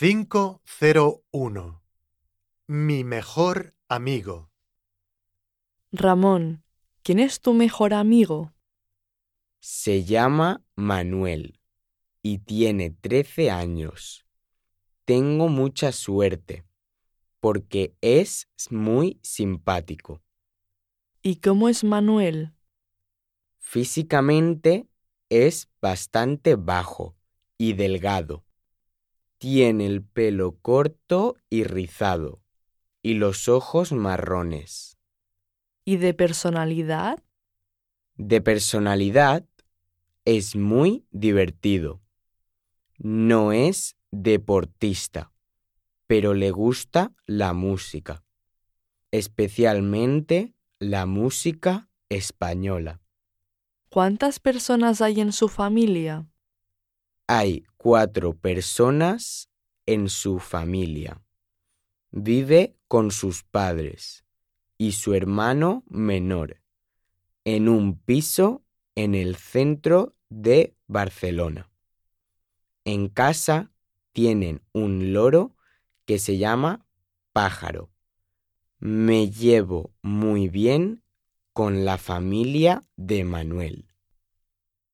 501. Mi mejor amigo. Ramón, ¿quién es tu mejor amigo? Se llama Manuel y tiene 13 años. Tengo mucha suerte porque es muy simpático. ¿Y cómo es Manuel? Físicamente es bastante bajo y delgado. Tiene el pelo corto y rizado y los ojos marrones. ¿Y de personalidad? De personalidad es muy divertido. No es deportista, pero le gusta la música, especialmente la música española. ¿Cuántas personas hay en su familia? Hay cuatro personas en su familia. Vive con sus padres y su hermano menor en un piso en el centro de Barcelona. En casa tienen un loro que se llama pájaro. Me llevo muy bien con la familia de Manuel.